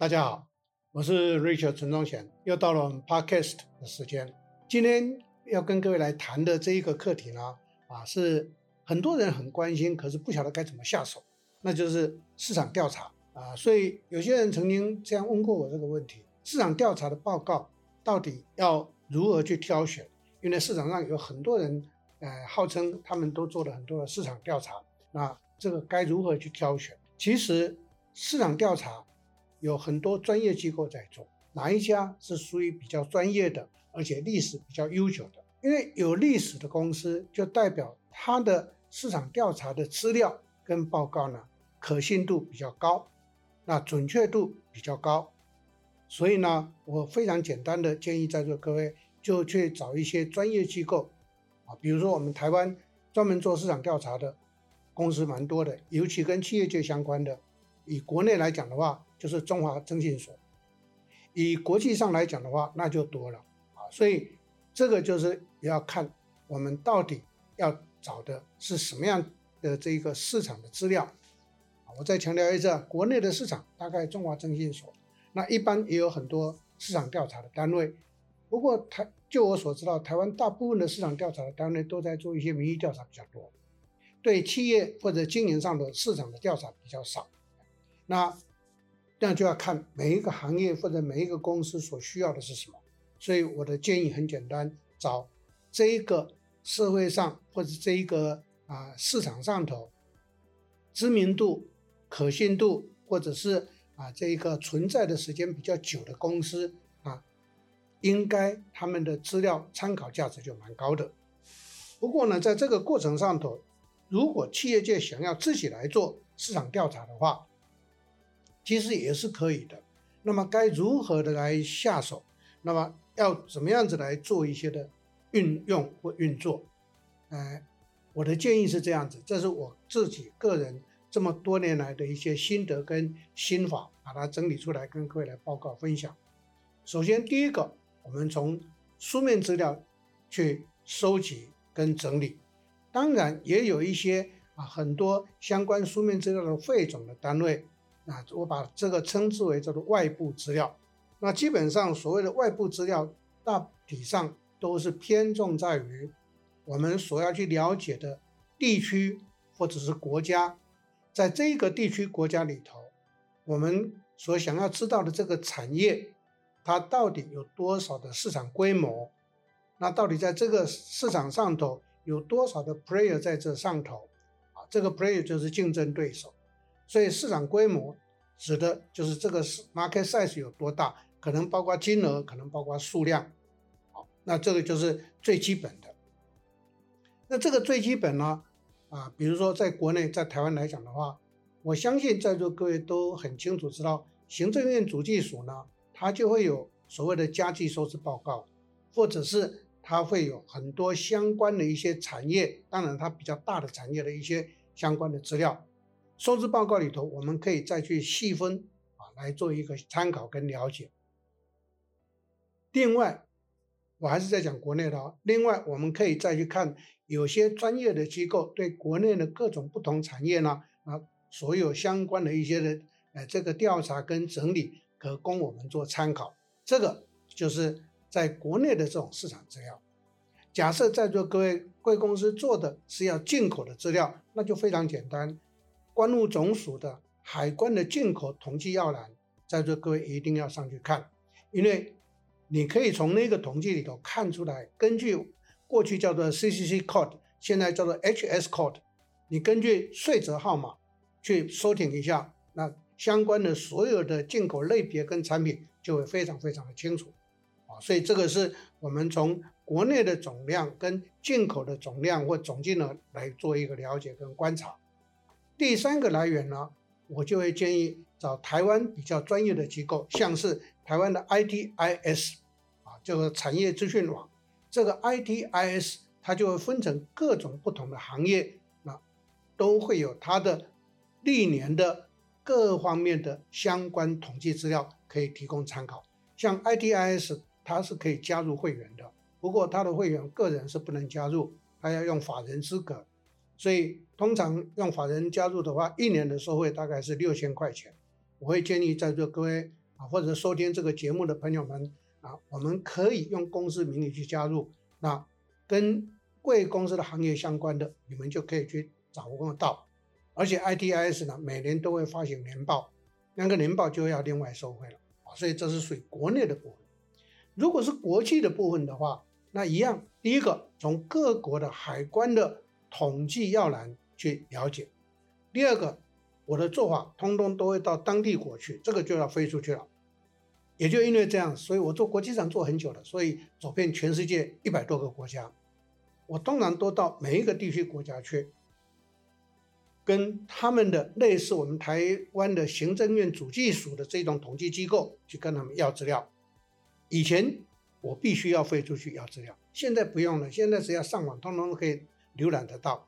大家好，我是 Richard 陈宗贤，又到了我们 Podcast 的时间。今天要跟各位来谈的这一个课题呢，啊，是很多人很关心，可是不晓得该怎么下手，那就是市场调查啊。所以有些人曾经这样问过我这个问题：市场调查的报告到底要如何去挑选？因为市场上有很多人，呃，号称他们都做了很多的市场调查，那这个该如何去挑选？其实市场调查有很多专业机构在做，哪一家是属于比较专业的，而且历史比较悠久的？因为有历史的公司，就代表它的市场调查的资料跟报告呢，可信度比较高，那准确度比较高。所以呢，我非常简单的建议在座各位。就去找一些专业机构啊，比如说我们台湾专门做市场调查的公司蛮多的，尤其跟企业界相关的。以国内来讲的话，就是中华征信所；以国际上来讲的话，那就多了啊。所以这个就是要看我们到底要找的是什么样的这一个市场的资料啊。我再强调一次，国内的市场大概中华征信所，那一般也有很多市场调查的单位。不过台就我所知道，台湾大部分的市场调查的单位都在做一些民意调查比较多，对企业或者经营上的市场的调查比较少。那这样就要看每一个行业或者每一个公司所需要的是什么。所以我的建议很简单，找这一个社会上或者这一个啊市场上头知名度、可信度，或者是啊这一个存在的时间比较久的公司啊。应该他们的资料参考价值就蛮高的。不过呢，在这个过程上头，如果企业界想要自己来做市场调查的话，其实也是可以的。那么该如何的来下手？那么要怎么样子来做一些的运用或运作？呃，我的建议是这样子，这是我自己个人这么多年来的一些心得跟心法，把它整理出来跟各位来报告分享。首先，第一个。我们从书面资料去收集跟整理，当然也有一些啊很多相关书面资料的汇总的单位，啊，我把这个称之为叫做外部资料。那基本上所谓的外部资料，大体上都是偏重在于我们所要去了解的地区或者是国家，在这个地区国家里头，我们所想要知道的这个产业。它到底有多少的市场规模？那到底在这个市场上头有多少的 player 在这上头？啊，这个 player 就是竞争对手。所以市场规模指的就是这个是 market size 有多大，可能包括金额，可能包括数量。好，那这个就是最基本的。那这个最基本呢，啊，比如说在国内，在台湾来讲的话，我相信在座各位都很清楚知道，行政院主计署呢。它就会有所谓的家计收支报告，或者是它会有很多相关的一些产业，当然它比较大的产业的一些相关的资料。收支报告里头，我们可以再去细分啊，来做一个参考跟了解。另外，我还是在讲国内的哦。另外，我们可以再去看有些专业的机构对国内的各种不同产业呢啊，所有相关的一些的呃这个调查跟整理。可供我们做参考，这个就是在国内的这种市场资料。假设在座各位贵公司做的是要进口的资料，那就非常简单，关务总署的海关的进口统计要栏，在座各位一定要上去看，因为你可以从那个统计里头看出来，根据过去叫做 CCC code，现在叫做 HS code，你根据税则号码去搜寻一下，那。相关的所有的进口类别跟产品就会非常非常的清楚，啊，所以这个是我们从国内的总量跟进口的总量或总金额来做一个了解跟观察。第三个来源呢，我就会建议找台湾比较专业的机构，像是台湾的 ITIS 啊，这个产业资讯网，这个 ITIS 它就会分成各种不同的行业，那都会有它的历年的。各方面的相关统计资料可以提供参考。像 ITIS，它是可以加入会员的，不过它的会员个人是不能加入，它要用法人资格。所以通常用法人加入的话，一年的收费大概是六千块钱。我会建议在座各位啊，或者收听这个节目的朋友们啊，我们可以用公司名义去加入，那跟贵公司的行业相关的，你们就可以去掌握到。而且 ITIS 呢，每年都会发行年报，那个年报就要另外收费了啊，所以这是属于国内的部分。如果是国际的部分的话，那一样，第一个从各国的海关的统计要栏去了解，第二个。我的做法通通都会到当地国去，这个就要飞出去了。也就因为这样，所以我做国际上做很久了，所以走遍全世界一百多个国家。我通常都到每一个地区国家去，跟他们的类似我们台湾的行政院主计署的这种统计机构去跟他们要资料。以前我必须要飞出去要资料，现在不用了，现在只要上网，通通都可以浏览得到。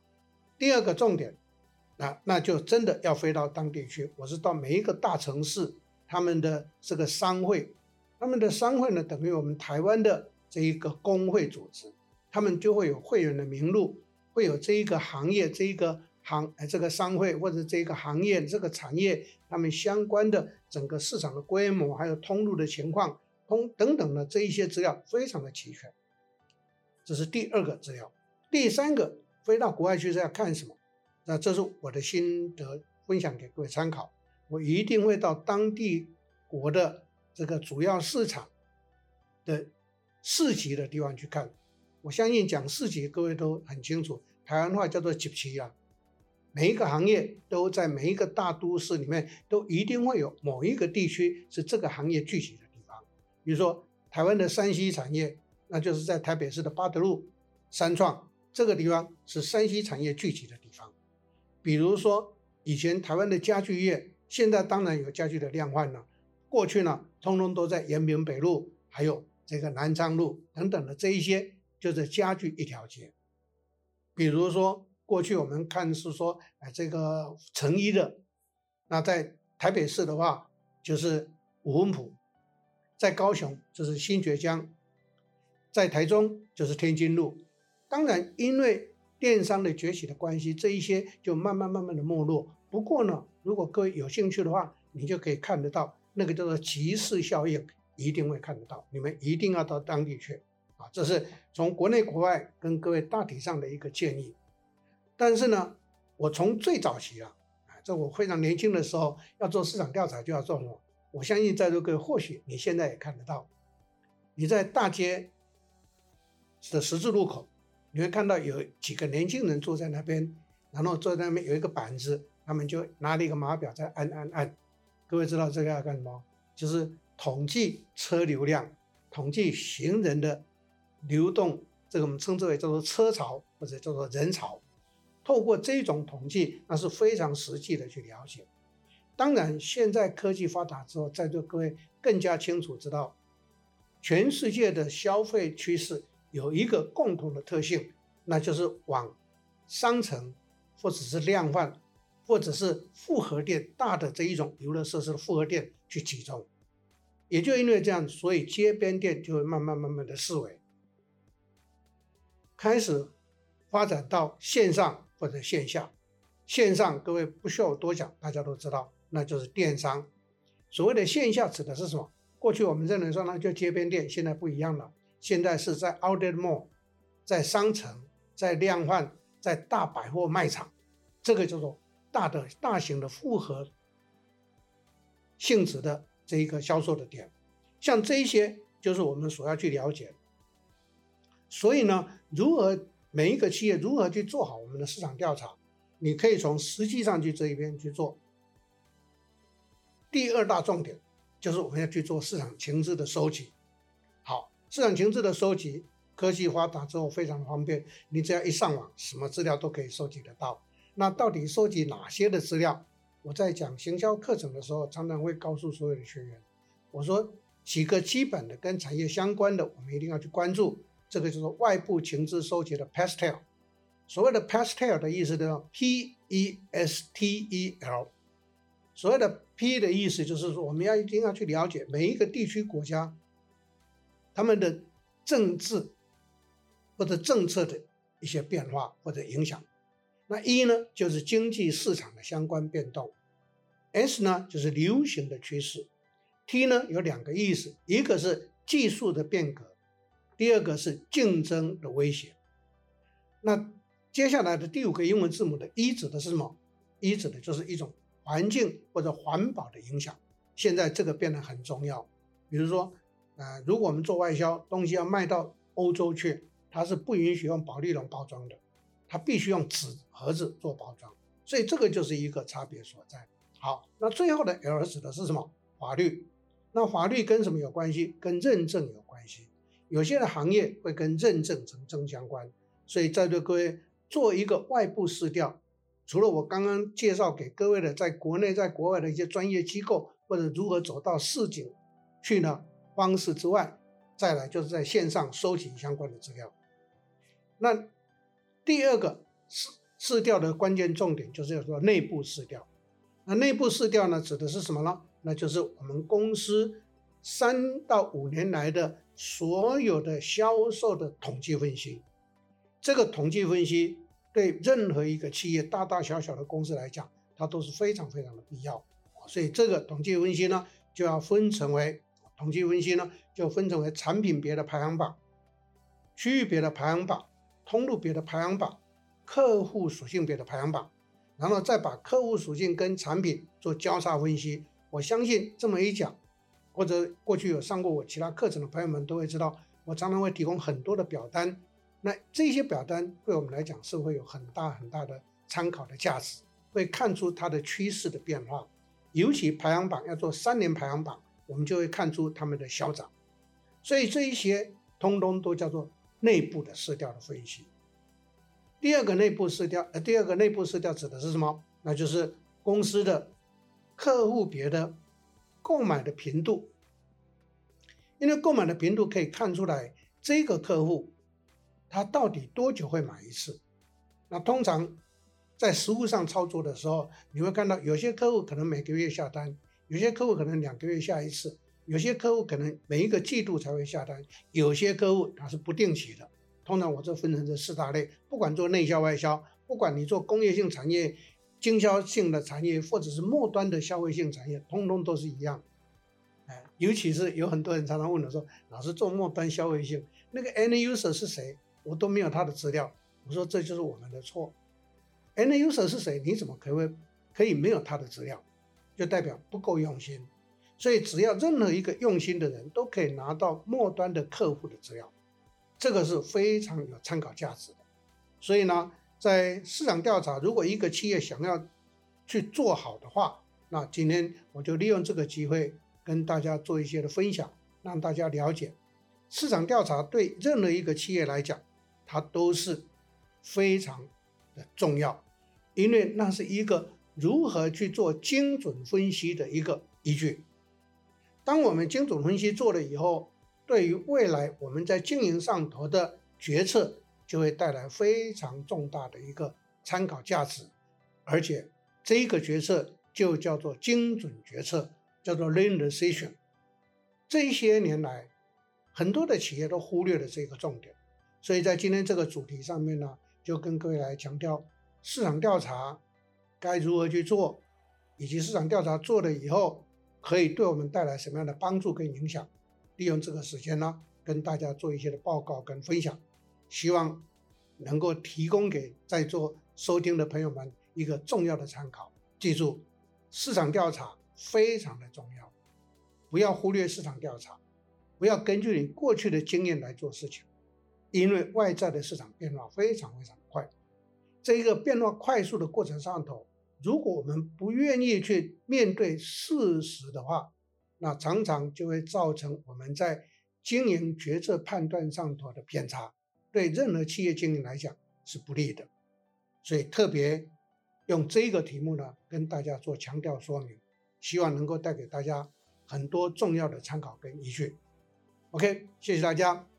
第二个重点。那那就真的要飞到当地去。我是到每一个大城市，他们的这个商会，他们的商会呢，等于我们台湾的这一个工会组织，他们就会有会员的名录，会有这一个行业、这一个行、这个商会或者这一个行业、这个产业，他们相关的整个市场的规模，还有通路的情况，通等等的这一些资料非常的齐全。这是第二个资料。第三个，飞到国外去是要看什么？那这是我的心得分享给各位参考。我一定会到当地国的这个主要市场的市集的地方去看。我相信讲市集各位都很清楚，台湾话叫做集市啊。每一个行业都在每一个大都市里面都一定会有某一个地区是这个行业聚集的地方。比如说台湾的山西产业，那就是在台北市的八德路三创这个地方是山西产业聚集的地方。比如说，以前台湾的家具业，现在当然有家具的量贩了。过去呢，通通都在延平北路，还有这个南昌路等等的这一些，就是家具一条街。比如说，过去我们看是说，哎，这个成衣的，那在台北市的话，就是五分埔；在高雄就是新崛江；在台中就是天津路。当然，因为电商的崛起的关系，这一些就慢慢慢慢的没落。不过呢，如果各位有兴趣的话，你就可以看得到那个叫做集市效应，一定会看得到。你们一定要到当地去啊！这是从国内国外跟各位大体上的一个建议。但是呢，我从最早期啊，在我非常年轻的时候要做市场调查，就要做什么？我相信在座各位或许你现在也看得到，你在大街的十字路口。你会看到有几个年轻人坐在那边，然后坐在那边有一个板子，他们就拿了一个码表在按按按。各位知道这个要干什么？就是统计车流量，统计行人的流动，这个我们称之为叫做车潮或者叫做人潮。透过这种统计，那是非常实际的去了解。当然，现在科技发达之后，在座各位更加清楚知道，全世界的消费趋势。有一个共同的特性，那就是往商城，或者是量贩，或者是复合店，大的这一种游乐设施的复合店去集中。也就因为这样，所以街边店就会慢慢慢慢的式微，开始发展到线上或者线下。线上各位不需要我多讲，大家都知道，那就是电商。所谓的线下指的是什么？过去我们认为说那就街边店，现在不一样了。现在是在 Outlet Mall，在商城，在量贩，在大百货卖场，这个叫做大的大型的复合性质的这一个销售的点，像这些就是我们所要去了解。所以呢，如何每一个企业如何去做好我们的市场调查，你可以从实际上去这一边去做。第二大重点就是我们要去做市场情资的收集。好市场情资的收集，科技发达之后非常方便，你只要一上网，什么资料都可以收集得到。那到底收集哪些的资料？我在讲行销课程的时候，常常会告诉所有的学员，我说几个基本的跟产业相关的，我们一定要去关注。这个就是外部情资收集的 Pastel。所谓的 Pastel 的意思叫 P E S T E L。所谓的 P 的意思就是说，我们要一定要去了解每一个地区国家。他们的政治或者政策的一些变化或者影响，那一呢就是经济市场的相关变动，S 呢就是流行的趋势 T 呢有两个意思，一个是技术的变革，第二个是竞争的威胁。那接下来的第五个英文字母的 E 指的是什么？E 指的就是一种环境或者环保的影响。现在这个变得很重要。比如说，呃，如果我们做外销，东西要卖到欧洲去，它是不允许用保丽龙包装的，它必须用纸盒子做包装。所以这个就是一个差别所在。好，那最后的 L 指的是什么？法律。那法律跟什么有关系？跟认证有关系。有些的行业会跟认证成正相关。所以在座各位做一个外部市调，除了我刚刚介绍给各位的，在国内、在国外的一些专业机构或者如何走到市井去呢方式之外，再来就是在线上收集相关的资料。那第二个市市调的关键重点就是要说内部市调。那内部市调呢，指的是什么呢？那就是我们公司三到五年来的所有的销售的统计分析。这个统计分析对任何一个企业，大大小小的公司来讲，它都是非常非常的必要。所以这个统计分析呢，就要分成为统计分析呢，就分成为产品别的排行榜、区域别的排行榜、通路别的排行榜、客户属性别的排行榜，然后再把客户属性跟产品做交叉分析。我相信这么一讲，或者过去有上过我其他课程的朋友们都会知道，我常常会提供很多的表单。那这些表单对我们来讲是会有很大很大的参考的价值，会看出它的趋势的变化。尤其排行榜要做三年排行榜，我们就会看出他们的消长。所以这一些通通都叫做内部的色调的分析。第二个内部色调，呃，第二个内部色调指的是什么？那就是公司的。客户别的购买的频度，因为购买的频度可以看出来这个客户他到底多久会买一次。那通常在实务上操作的时候，你会看到有些客户可能每个月下单，有些客户可能两个月下一次，有些客户可能每一个季度才会下单，有些客户他是不定期的。通常我这分成这四大类，不管做内销外销，不管你做工业性产业。经销性的产业或者是末端的消费性产业，通通都是一样。哎，尤其是有很多人常常问我说：“老师做末端消费性，那个 end user 是谁？我都没有他的资料。”我说：“这就是我们的错。end user 是谁？你怎么可以可以没有他的资料？就代表不够用心。所以只要任何一个用心的人都可以拿到末端的客户的资料，这个是非常有参考价值的。所以呢。”在市场调查，如果一个企业想要去做好的话，那今天我就利用这个机会跟大家做一些的分享，让大家了解市场调查对任何一个企业来讲，它都是非常的重要，因为那是一个如何去做精准分析的一个依据。当我们精准分析做了以后，对于未来我们在经营上头的决策。就会带来非常重大的一个参考价值，而且这个决策就叫做精准决策，叫做 lean decision。这些年来，很多的企业都忽略了这个重点，所以在今天这个主题上面呢，就跟各位来强调市场调查该如何去做，以及市场调查做了以后可以对我们带来什么样的帮助跟影响。利用这个时间呢，跟大家做一些的报告跟分享。希望能够提供给在座收听的朋友们一个重要的参考。记住，市场调查非常的重要，不要忽略市场调查，不要根据你过去的经验来做事情，因为外在的市场变化非常非常快。这一个变化快速的过程上头，如果我们不愿意去面对事实的话，那常常就会造成我们在经营决策判断上头的偏差。对任何企业经营来讲是不利的，所以特别用这个题目呢，跟大家做强调说明，希望能够带给大家很多重要的参考跟依据。OK，谢谢大家。